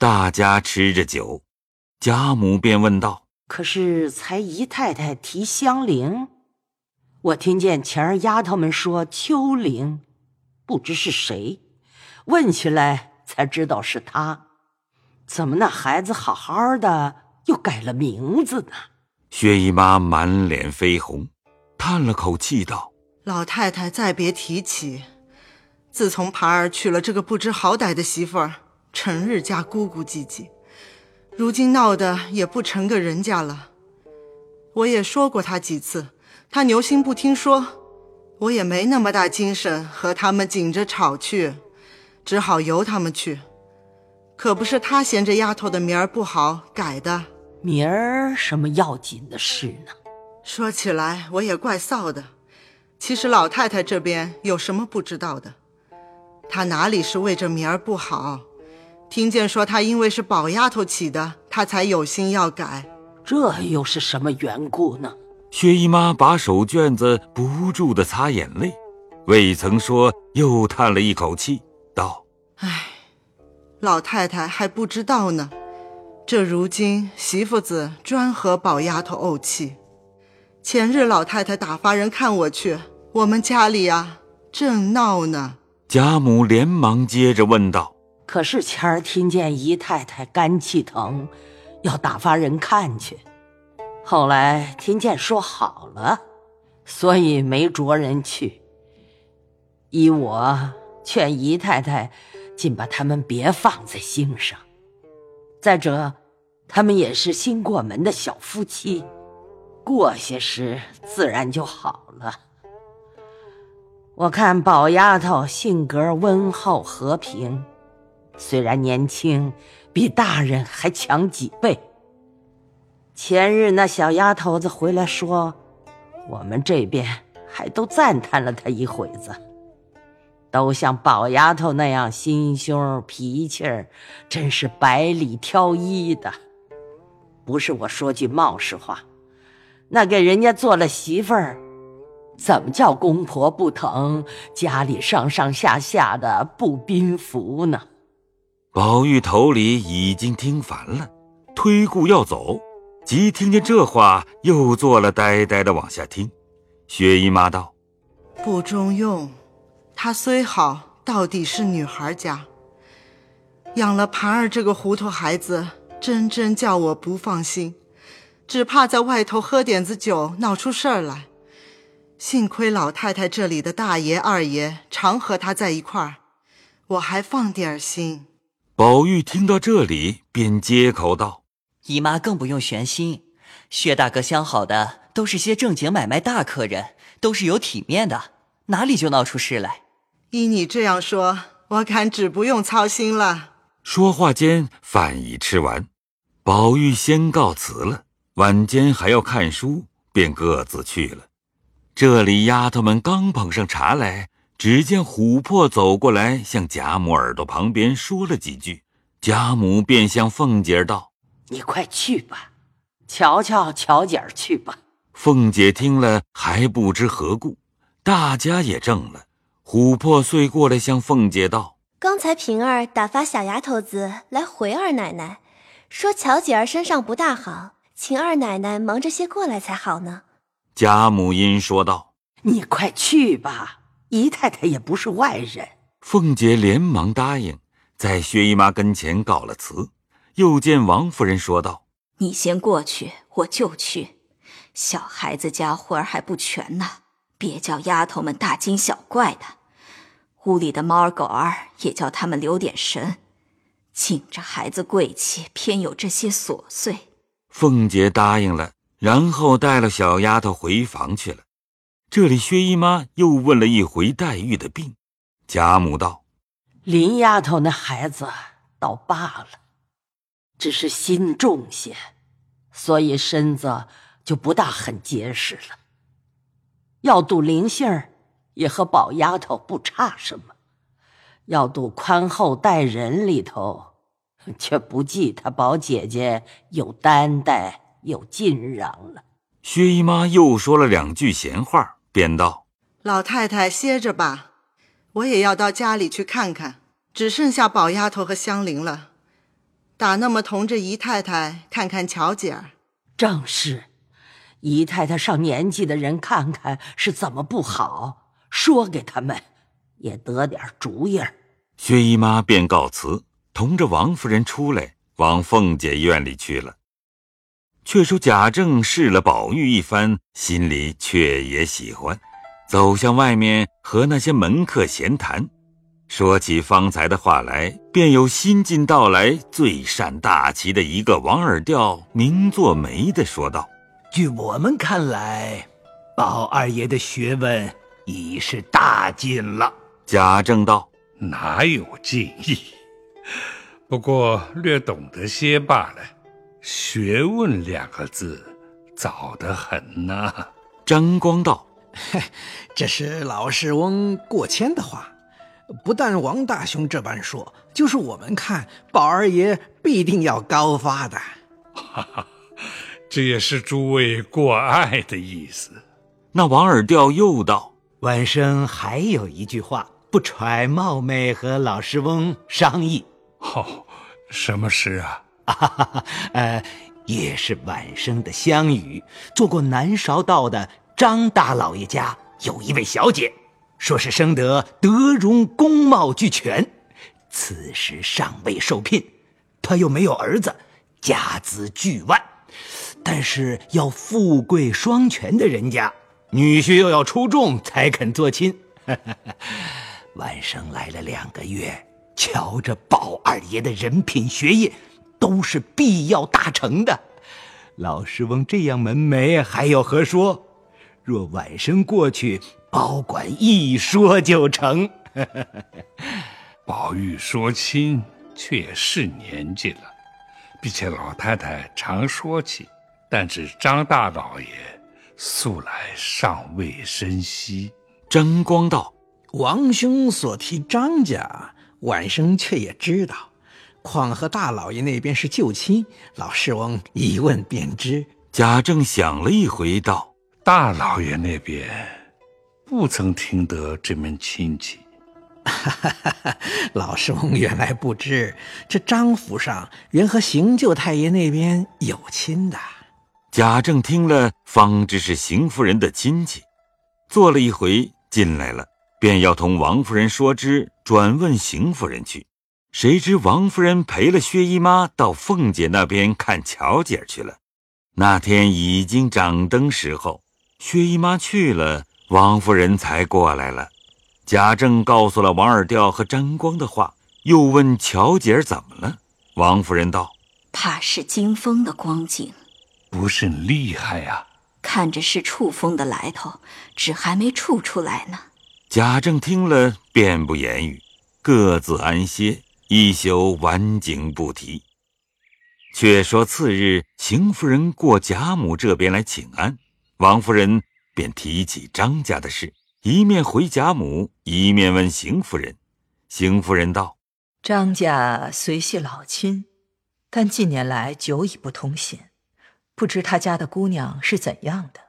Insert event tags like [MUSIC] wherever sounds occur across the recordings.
大家吃着酒，贾母便问道：“可是才姨太太提香菱，我听见前儿丫头们说秋菱，不知是谁，问起来才知道是她。怎么那孩子好好的又改了名字呢？”薛姨妈满脸绯红，叹了口气道：“老太太再别提起，自从盘儿娶了这个不知好歹的媳妇儿。”成日家咕咕唧唧，如今闹得也不成个人家了。我也说过他几次，他牛心不听说，我也没那么大精神和他们紧着吵去，只好由他们去。可不是他嫌这丫头的名儿不好改的，名儿什么要紧的事呢？说起来我也怪臊的。其实老太太这边有什么不知道的？她哪里是为这名儿不好？听见说她因为是宝丫头起的，她才有心要改，这又是什么缘故呢？薛姨妈把手绢子不住的擦眼泪，未曾说，又叹了一口气，道：“唉，老太太还不知道呢。这如今媳妇子专和宝丫头怄气。前日老太太打发人看我去，我们家里啊正闹呢。”贾母连忙接着问道。可是前儿听见姨太太肝气疼，要打发人看去。后来听见说好了，所以没着人去。依我劝姨太太，尽把他们别放在心上。再者，他们也是新过门的小夫妻，过些时自然就好了。我看宝丫头性格温厚和平。虽然年轻，比大人还强几倍。前日那小丫头子回来说，我们这边还都赞叹了她一会子，都像宝丫头那样心胸脾气儿，真是百里挑一的。不是我说句冒失话，那给人家做了媳妇儿，怎么叫公婆不疼，家里上上下下的不宾服呢？宝玉头里已经听烦了，推顾要走，即听见这话，又坐了呆呆的往下听。薛姨妈道：“不中用，她虽好，到底是女孩家，养了盘儿这个糊涂孩子，真真叫我不放心，只怕在外头喝点子酒，闹出事儿来。幸亏老太太这里的大爷二爷常和她在一块儿，我还放点心。”宝玉听到这里，便接口道：“姨妈更不用悬心，薛大哥相好的都是些正经买卖大客人，都是有体面的，哪里就闹出事来？依你这样说，我看只不用操心了。”说话间，饭已吃完，宝玉先告辞了。晚间还要看书，便各自去了。这里丫头们刚捧上茶来。只见琥珀走过来，向贾母耳朵旁边说了几句，贾母便向凤姐道：“你快去吧，瞧瞧巧姐儿去吧。”凤姐听了还不知何故，大家也怔了。琥珀遂过来向凤姐道：“刚才平儿打发小丫头子来回二奶奶，说巧姐儿身上不大好，请二奶奶忙着些过来才好呢。”贾母因说道：“你快去吧。”姨太太也不是外人，凤姐连忙答应，在薛姨妈跟前告了辞。又见王夫人说道：“你先过去，我就去。小孩子家活儿还不全呢，别叫丫头们大惊小怪的。屋里的猫儿狗儿也叫他们留点神。紧着孩子贵气，偏有这些琐碎。”凤姐答应了，然后带了小丫头回房去了。这里薛姨妈又问了一回黛玉的病，贾母道：“林丫头那孩子倒罢了，只是心重些，所以身子就不大很结实了。要赌灵性儿，也和宝丫头不差什么；要赌宽厚待人里头，[LAUGHS] 却不计她宝姐姐有担待有劲瓤了。”薛姨妈又说了两句闲话。便道：“老太太歇着吧，我也要到家里去看看。只剩下宝丫头和香菱了。打那么同着姨太太看看乔姐儿。正是，姨太太上年纪的人看看是怎么不好，说给他们也得点主意儿。薛姨妈便告辞，同着王夫人出来，往凤姐院里去了。却说贾政试了宝玉一番，心里却也喜欢，走向外面和那些门客闲谈，说起方才的话来，便有新近到来、最善大旗的一个王二调，名作梅的说道：“据我们看来，宝二爷的学问已是大进了。”贾政道：“哪有进意？不过略懂得些罢了。”学问两个字，早得很呐。张光道：“ [LAUGHS] 这是老世翁过谦的话，不但王大兄这般说，就是我们看宝二爷必定要高发的。哈哈，这也是诸位过爱的意思。”那王二调又道：“晚生还有一句话，不揣冒昧和老师翁商议。”哦，什么事啊？哈哈，呃，也是晚生的相与，做过南韶道的张大老爷家有一位小姐，说是生得德容工貌俱全，此时尚未受聘，他又没有儿子，家资巨万，但是要富贵双全的人家，女婿又要出众才肯做亲。[LAUGHS] 晚生来了两个月，瞧着宝二爷的人品学业。都是必要大成的，老师翁这样门楣还有何说？若晚生过去，保管一说就成。[LAUGHS] 宝玉说亲，却也是年纪了，并且老太太常说起，但是张大老爷素来尚未生息。争光道：“王兄所提张家，晚生却也知道。”况和大老爷那边是旧亲，老世翁一问便知。贾政想了一回，道：“大老爷那边不曾听得这门亲戚。[LAUGHS] 老世翁原来不知，这张府上原和邢舅太爷那边有亲的。”贾政听了，方知是邢夫人的亲戚，坐了一回进来了，便要同王夫人说之，转问邢夫人去。谁知王夫人陪了薛姨妈到凤姐那边看巧姐去了。那天已经掌灯时候，薛姨妈去了，王夫人才过来了。贾政告诉了王二调和沾光的话，又问巧姐儿怎么了。王夫人道：“怕是惊风的光景，不甚厉害呀。看着是触风的来头，只还没触出来呢。”贾政听了，便不言语，各自安歇。一宿晚景不提。却说次日，邢夫人过贾母这边来请安，王夫人便提起张家的事，一面回贾母，一面问邢夫人。邢夫人道：“张家虽系老亲，但近年来久已不通信，不知他家的姑娘是怎样的。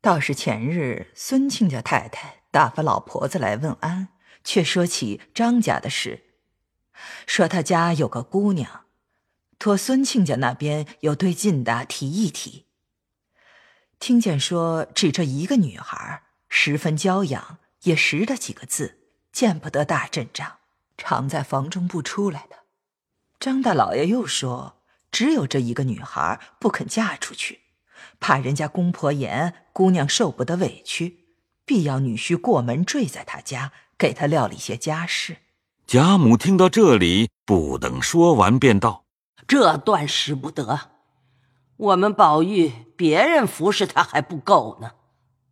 倒是前日孙亲家太太打发老婆子来问安。”却说起张家的事，说他家有个姑娘，托孙亲家那边有对劲的提一提。听见说只这一个女孩，十分娇养，也识得几个字，见不得大阵仗，常在房中不出来的。张大老爷又说，只有这一个女孩不肯嫁出去，怕人家公婆严，姑娘受不得委屈，必要女婿过门坠在他家。给他料理些家事。贾母听到这里，不等说完，便道：“这断使不得。我们宝玉别人服侍他还不够呢，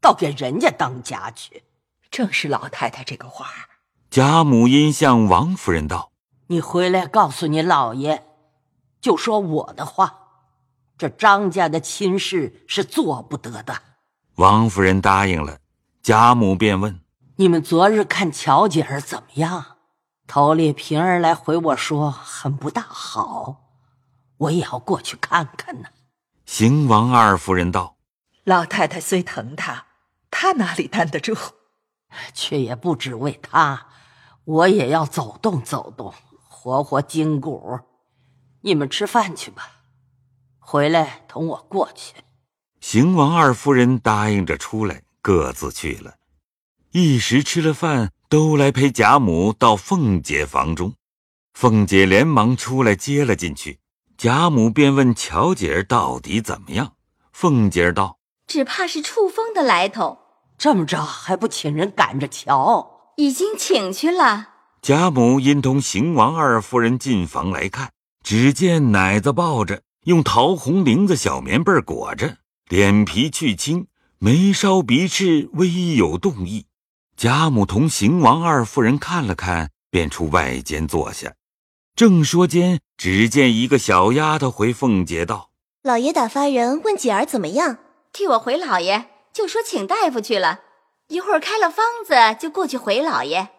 倒给人家当家去。”正是老太太这个话。贾母因向王夫人道：“你回来告诉你老爷，就说我的话。这张家的亲事是做不得的。”王夫人答应了。贾母便问。你们昨日看乔姐儿怎么样？头里平儿来回我说很不大好，我也要过去看看呢。邢王二夫人道：“老太太虽疼他，他哪里担得住？却也不只为他，我也要走动走动，活活筋骨。你们吃饭去吧，回来同我过去。邢王二夫人答应着出来，各自去了。一时吃了饭，都来陪贾母到凤姐房中。凤姐连忙出来接了进去。贾母便问巧姐儿到底怎么样。凤姐儿道：“只怕是触风的来头。这么着还不请人赶着瞧？已经请去了。”贾母因同邢王二夫人进房来看。只见奶子抱着，用桃红绫子小棉被裹着，脸皮去青，眉梢鼻翅微有动意。贾母同邢王二夫人看了看，便出外间坐下。正说间，只见一个小丫头回凤姐道：“老爷打发人问姐儿怎么样，替我回老爷，就说请大夫去了，一会儿开了方子就过去回老爷。”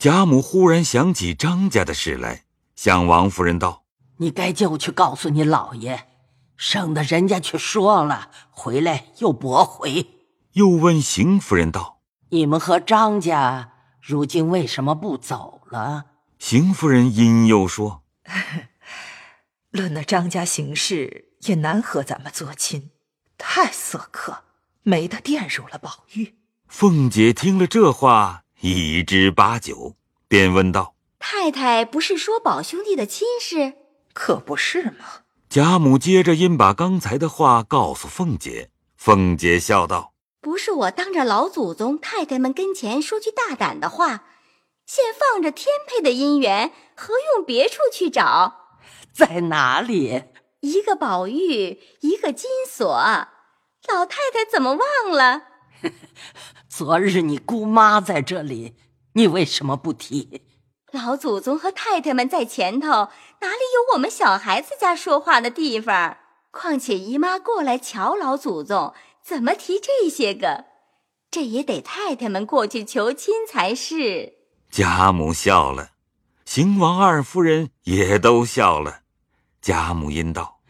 贾母忽然想起张家的事来，向王夫人道。你该就去告诉你老爷，省得人家去说了，回来又驳回。又问邢夫人道：“你们和张家如今为什么不走了？”邢夫人因又说：“ [LAUGHS] 论那张家行事，也难和咱们做亲，太色客，没得玷辱了宝玉。”凤姐听了这话，已知八九，便问道：“太太不是说宝兄弟的亲事？”可不是吗？贾母接着因把刚才的话告诉凤姐，凤姐笑道：“不是我当着老祖宗太太们跟前说句大胆的话，现放着天配的姻缘，何用别处去找？在哪里？一个宝玉，一个金锁，老太太怎么忘了？[LAUGHS] 昨日你姑妈在这里，你为什么不提？”老祖宗和太太们在前头，哪里有我们小孩子家说话的地方？况且姨妈过来瞧老祖宗，怎么提这些个？这也得太太们过去求亲才是。贾母笑了，邢王二夫人也都笑了。贾母因道：“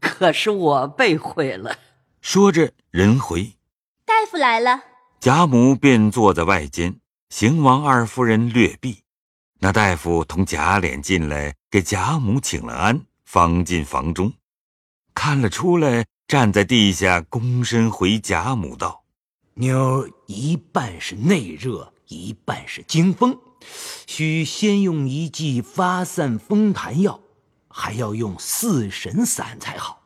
可是我被毁了。”说着，人回，大夫来了。贾母便坐在外间，邢王二夫人略避。那大夫同贾琏进来，给贾母请了安，方进房中，看了出来，站在地下，躬身回贾母道：“妞一半是内热，一半是惊风，需先用一剂发散风痰药，还要用四神散才好。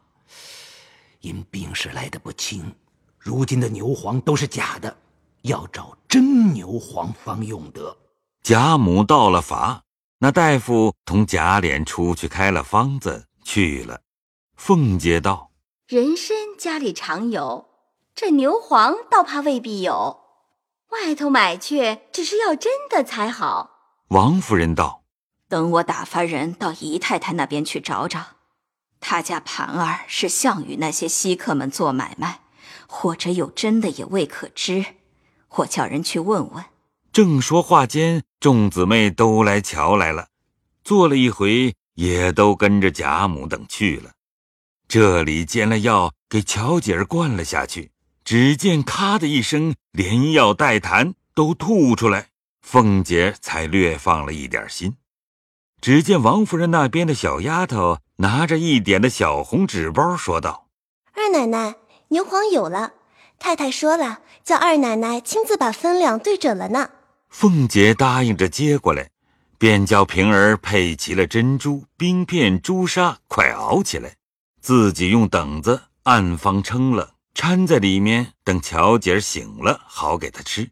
因病势来得不轻，如今的牛黄都是假的，要找真牛黄方用得。”贾母到了法，那大夫同贾琏出去开了方子去了。凤姐道：“人参家里常有，这牛黄倒怕未必有，外头买去只是要真的才好。”王夫人道：“等我打发人到姨太太那边去找找，她家盘儿是项羽那些稀客们做买卖，或者有真的也未可知，我叫人去问问。”正说话间，众姊妹都来瞧来了，坐了一回，也都跟着贾母等去了。这里煎了药，给巧姐儿灌了下去，只见咔的一声，连药带痰都吐出来，凤姐才略放了一点心。只见王夫人那边的小丫头拿着一点的小红纸包，说道：“二奶奶，牛黄有了，太太说了，叫二奶奶亲自把分量对准了呢。”凤姐答应着接过来，便叫平儿配齐了珍珠、冰片、朱砂，快熬起来，自己用等子暗方撑了，掺在里面，等乔姐儿醒了，好给她吃。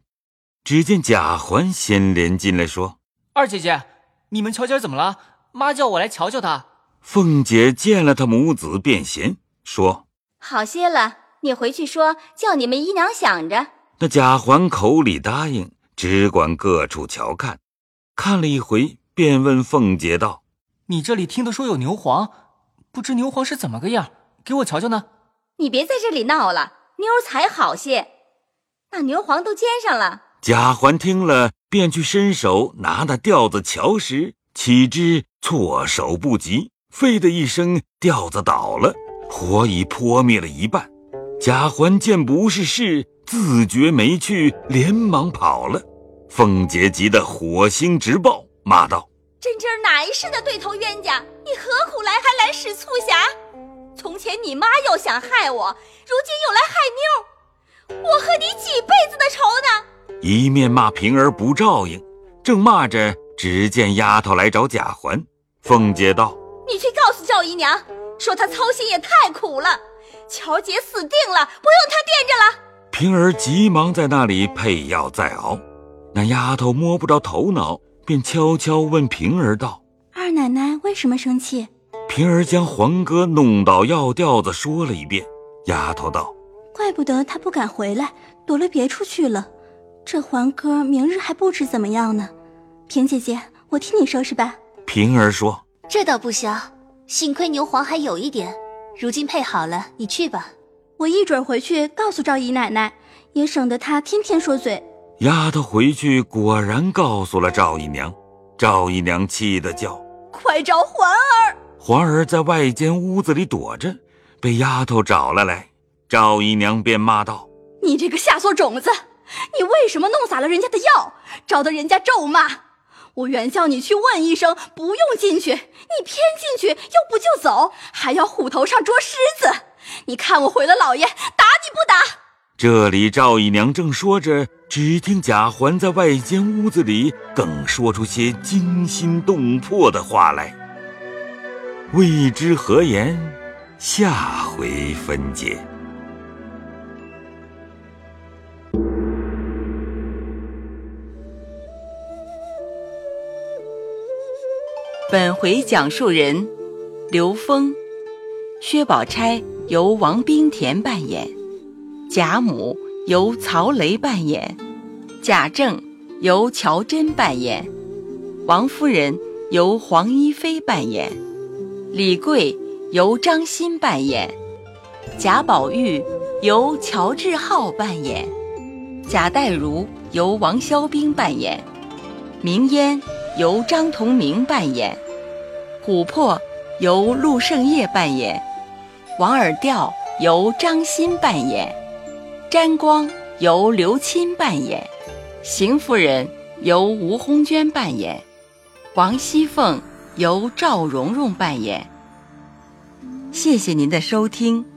只见贾环先连进来说：“二姐姐，你们乔姐怎么了？妈叫我来瞧瞧她。”凤姐见了她母子，便嫌说：“好些了，你回去说，叫你们姨娘想着。”那贾环口里答应。只管各处瞧看，看了一回，便问凤姐道：“你这里听得说有牛黄，不知牛黄是怎么个样？给我瞧瞧呢。”你别在这里闹了，妞儿才好些。那牛黄都煎上了。贾环听了，便去伸手拿那吊子瞧时，岂知措手不及，飞的一声，吊子倒了，火已扑灭了一半。贾环见不是事。自觉没趣，连忙跑了。凤姐急得火星直爆，骂道：“这真真儿哪一世的对头冤家？你何苦来还来使促狭？从前你妈要想害我，如今又来害妞，我和你几辈子的仇呢？一面骂平儿不照应，正骂着，只见丫头来找贾环。凤姐道：“你去告诉赵姨娘，说她操心也太苦了。乔姐死定了，不用她惦着了。”平儿急忙在那里配药再熬。那丫头摸不着头脑，便悄悄问平儿道：“二奶奶为什么生气？”平儿将黄哥弄倒药调子说了一遍。丫头道：“怪不得他不敢回来，躲了别处去了。这黄哥明日还不知怎么样呢。平姐姐，我替你收拾吧。”平儿说：“这倒不消，幸亏牛黄还有一点，如今配好了，你去吧。我一准回去告诉赵姨奶奶，也省得她天天说嘴。”丫头回去果然告诉了赵姨娘，赵姨娘气得叫：“快找环儿！”环儿在外间屋子里躲着，被丫头找了来。赵姨娘便骂道：“你这个下作种子，你为什么弄洒了人家的药，招得人家咒骂？我原叫你去问一声，不用进去，你偏进去又不就走，还要虎头上捉狮子。你看我毁了老爷，打你不打？”这里赵姨娘正说着，只听贾环在外间屋子里更说出些惊心动魄的话来。未知何言，下回分解。本回讲述人：刘峰，薛宝钗由王冰田扮演，贾母由曹雷扮演，贾政由乔珍扮演，王夫人由黄一飞扮演，李贵由张欣扮演，贾宝玉由乔志浩扮演，贾代儒由王肖兵扮演，明烟。由张同明扮演，琥珀由陆胜业扮演，王尔调由张欣扮演，沾光由刘钦扮演，邢夫人由吴红娟扮演，王熙凤由赵蓉蓉扮演。谢谢您的收听。